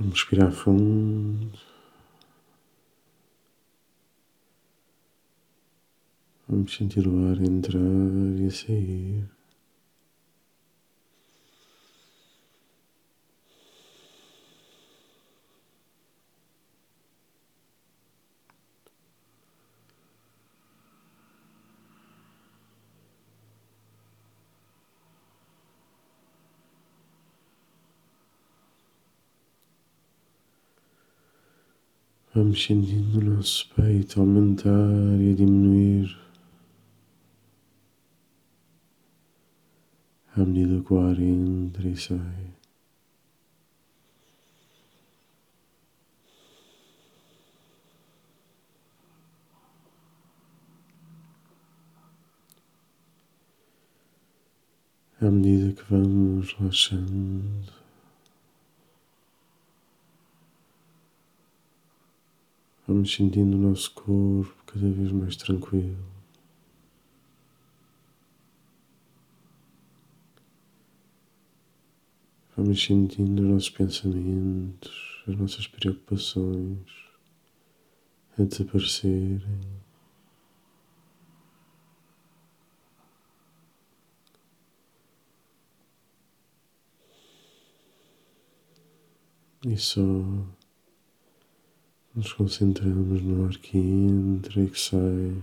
Vamos respirar fundo. Vamos sentir o ar entrar e sair. Vamos sentindo o nosso peito aumentar e diminuir à medida que o ar entra e sai. À medida que vamos relaxando. Vamos sentindo o nosso corpo cada vez mais tranquilo. Vamos sentindo os nossos pensamentos, as nossas preocupações a desaparecerem. E só nos concentramos no ar que entra e que sai.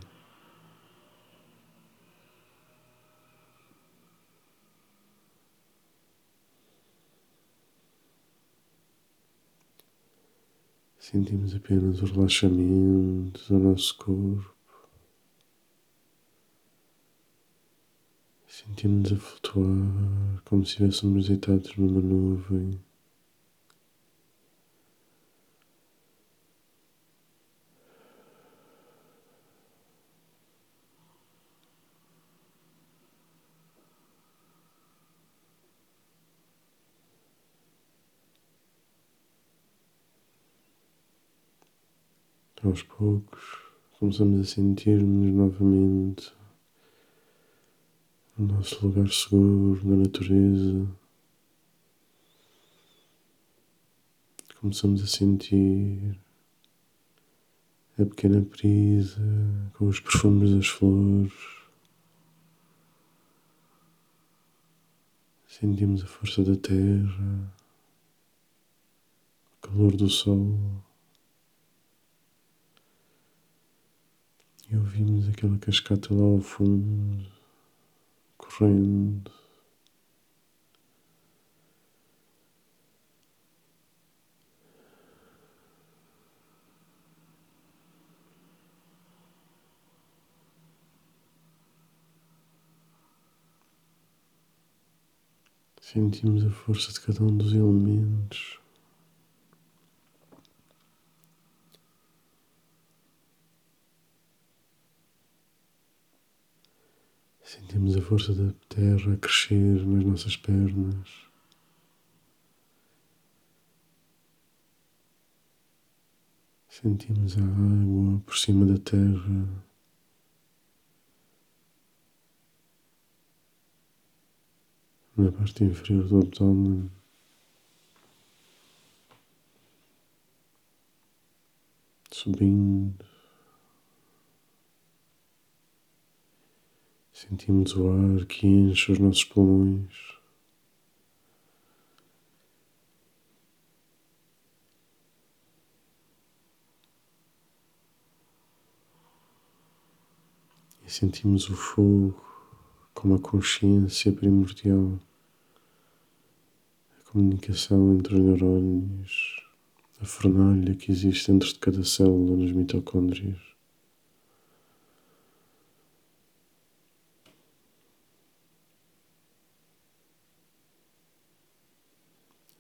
Sentimos apenas o relaxamento do nosso corpo. Sentimos a flutuar como se estivéssemos deitados numa nuvem. Aos poucos começamos a sentir-nos novamente no nosso lugar seguro, na natureza. Começamos a sentir a pequena brisa com os perfumes das flores. Sentimos a força da terra, o calor do sol. E ouvimos aquela cascata lá ao fundo, correndo. Sentimos a força de cada um dos elementos. Sentimos a força da terra a crescer nas nossas pernas. Sentimos a água por cima da terra. Na parte inferior do abdômen. Subindo. Sentimos o ar que enche os nossos pulmões. E sentimos o fogo como a consciência primordial, a comunicação entre os neurónios, a fornalha que existe dentro de cada célula nos mitocôndrios.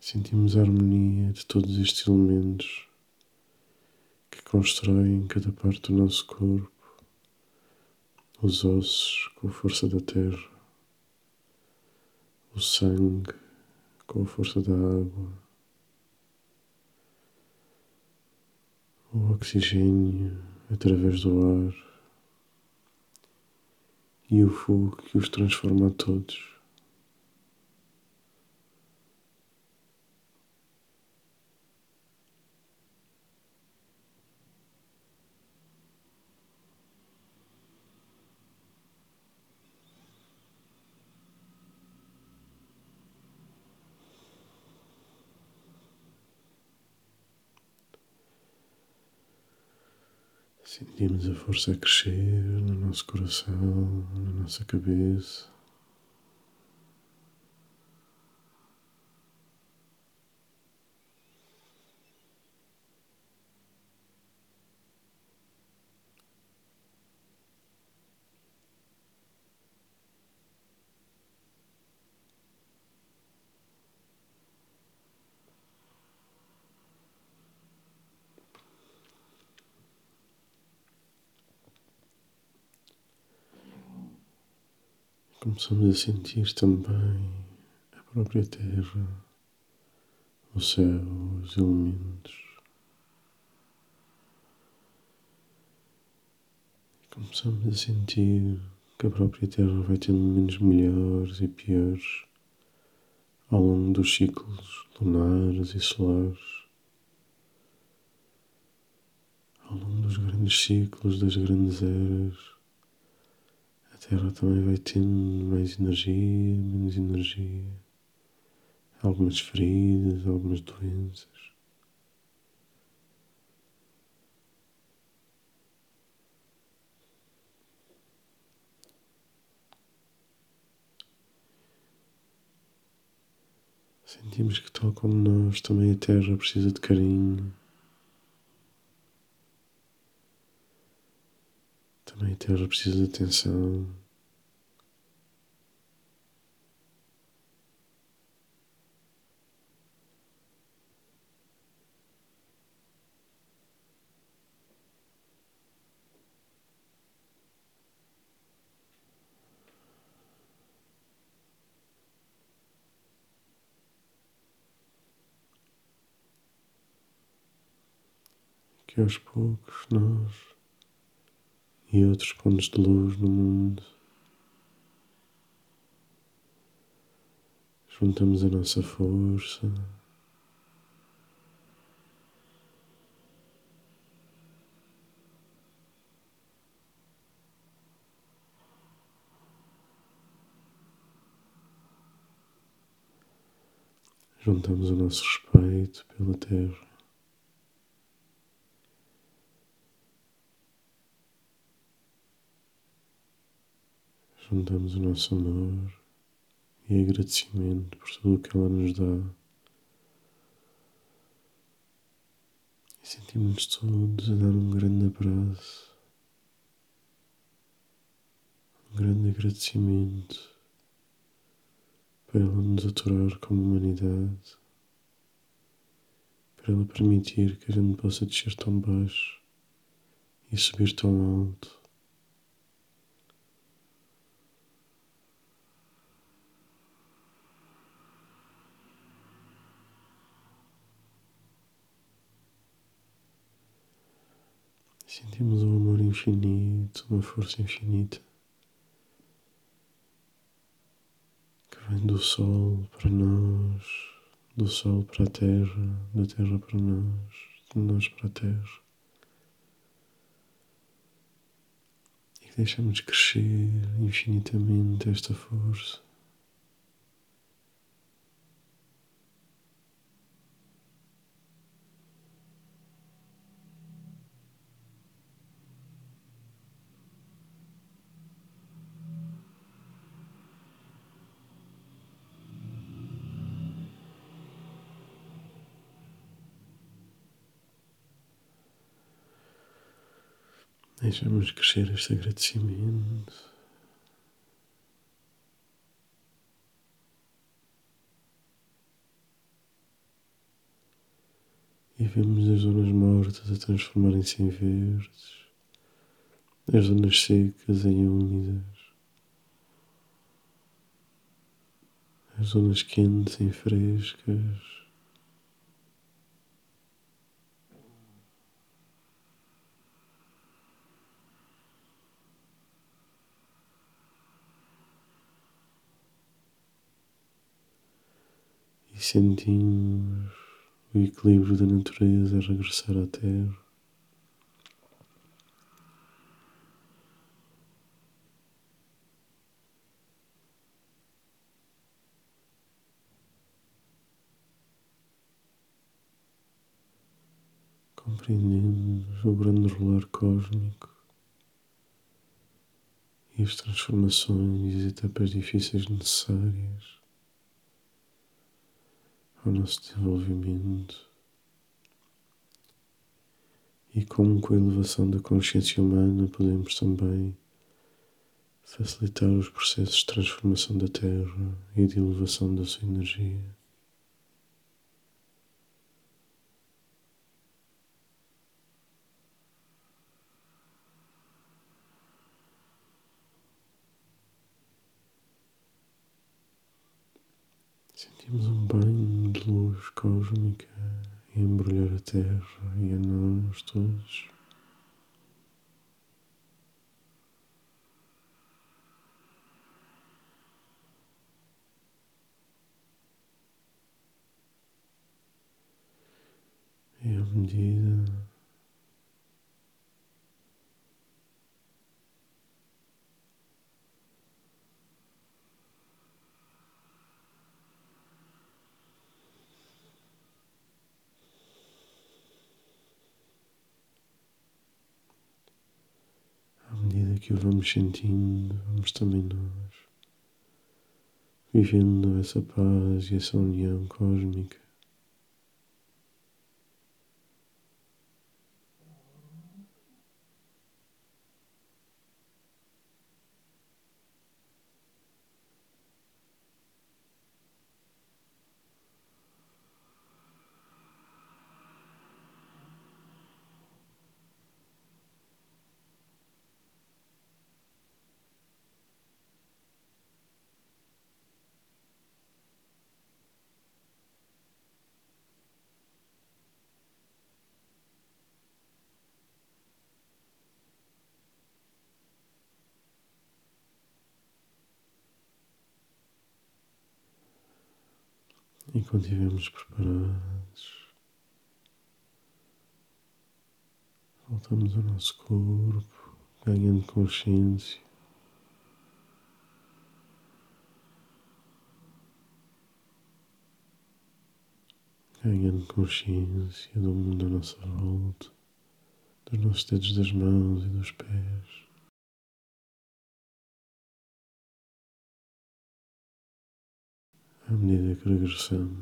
Sentimos a harmonia de todos estes elementos que constroem cada parte do nosso corpo, os ossos com a força da terra, o sangue com a força da água, o oxigênio através do ar e o fogo que os transforma a todos. Sentimos a força a crescer no nosso coração, na nossa cabeça. Começamos a sentir também a própria terra, o céu, os elementos. Começamos a sentir que a própria Terra vai tendo momentos melhores e piores ao longo dos ciclos lunares e solares, ao longo dos grandes ciclos, das grandes eras. A Terra também vai tendo mais energia, menos energia, algumas feridas, algumas doenças. Sentimos que, tal como nós, também a Terra precisa de carinho. A precisa de atenção. Que aos poucos nós e outros pontos de luz no mundo. Juntamos a nossa força. Juntamos o nosso respeito pela Terra. Juntamos o nosso amor e agradecimento por tudo o que ela nos dá. E sentimos todos a dar um grande abraço, um grande agradecimento por ela nos aturar como humanidade, por ela permitir que a gente possa descer tão baixo e subir tão alto. Sentimos um amor infinito, uma força infinita que vem do Sol para nós, do Sol para a Terra, da Terra para nós, de nós para a Terra. E que deixamos crescer infinitamente esta força. Deixamos crescer este agradecimento. E vemos as zonas mortas a transformarem-se em verdes, as zonas secas em úmidas, as zonas quentes em frescas. E sentimos o equilíbrio da natureza regressar à Terra. Compreendemos o grande rolar cósmico e as transformações e as etapas difíceis necessárias ao nosso desenvolvimento e como com a elevação da consciência humana podemos também facilitar os processos de transformação da Terra e de elevação da sua energia. Sentimos um de luz cósmica e embrulhar a terra e a nós todos. E à medida que o vamos sentindo, vamos também nós vivendo essa paz e essa união cósmica. E quando estivermos preparados, voltamos ao nosso corpo, ganhando consciência. Ganhando consciência do mundo à nossa volta, dos nossos dedos das mãos e dos pés. À medida que regressamos.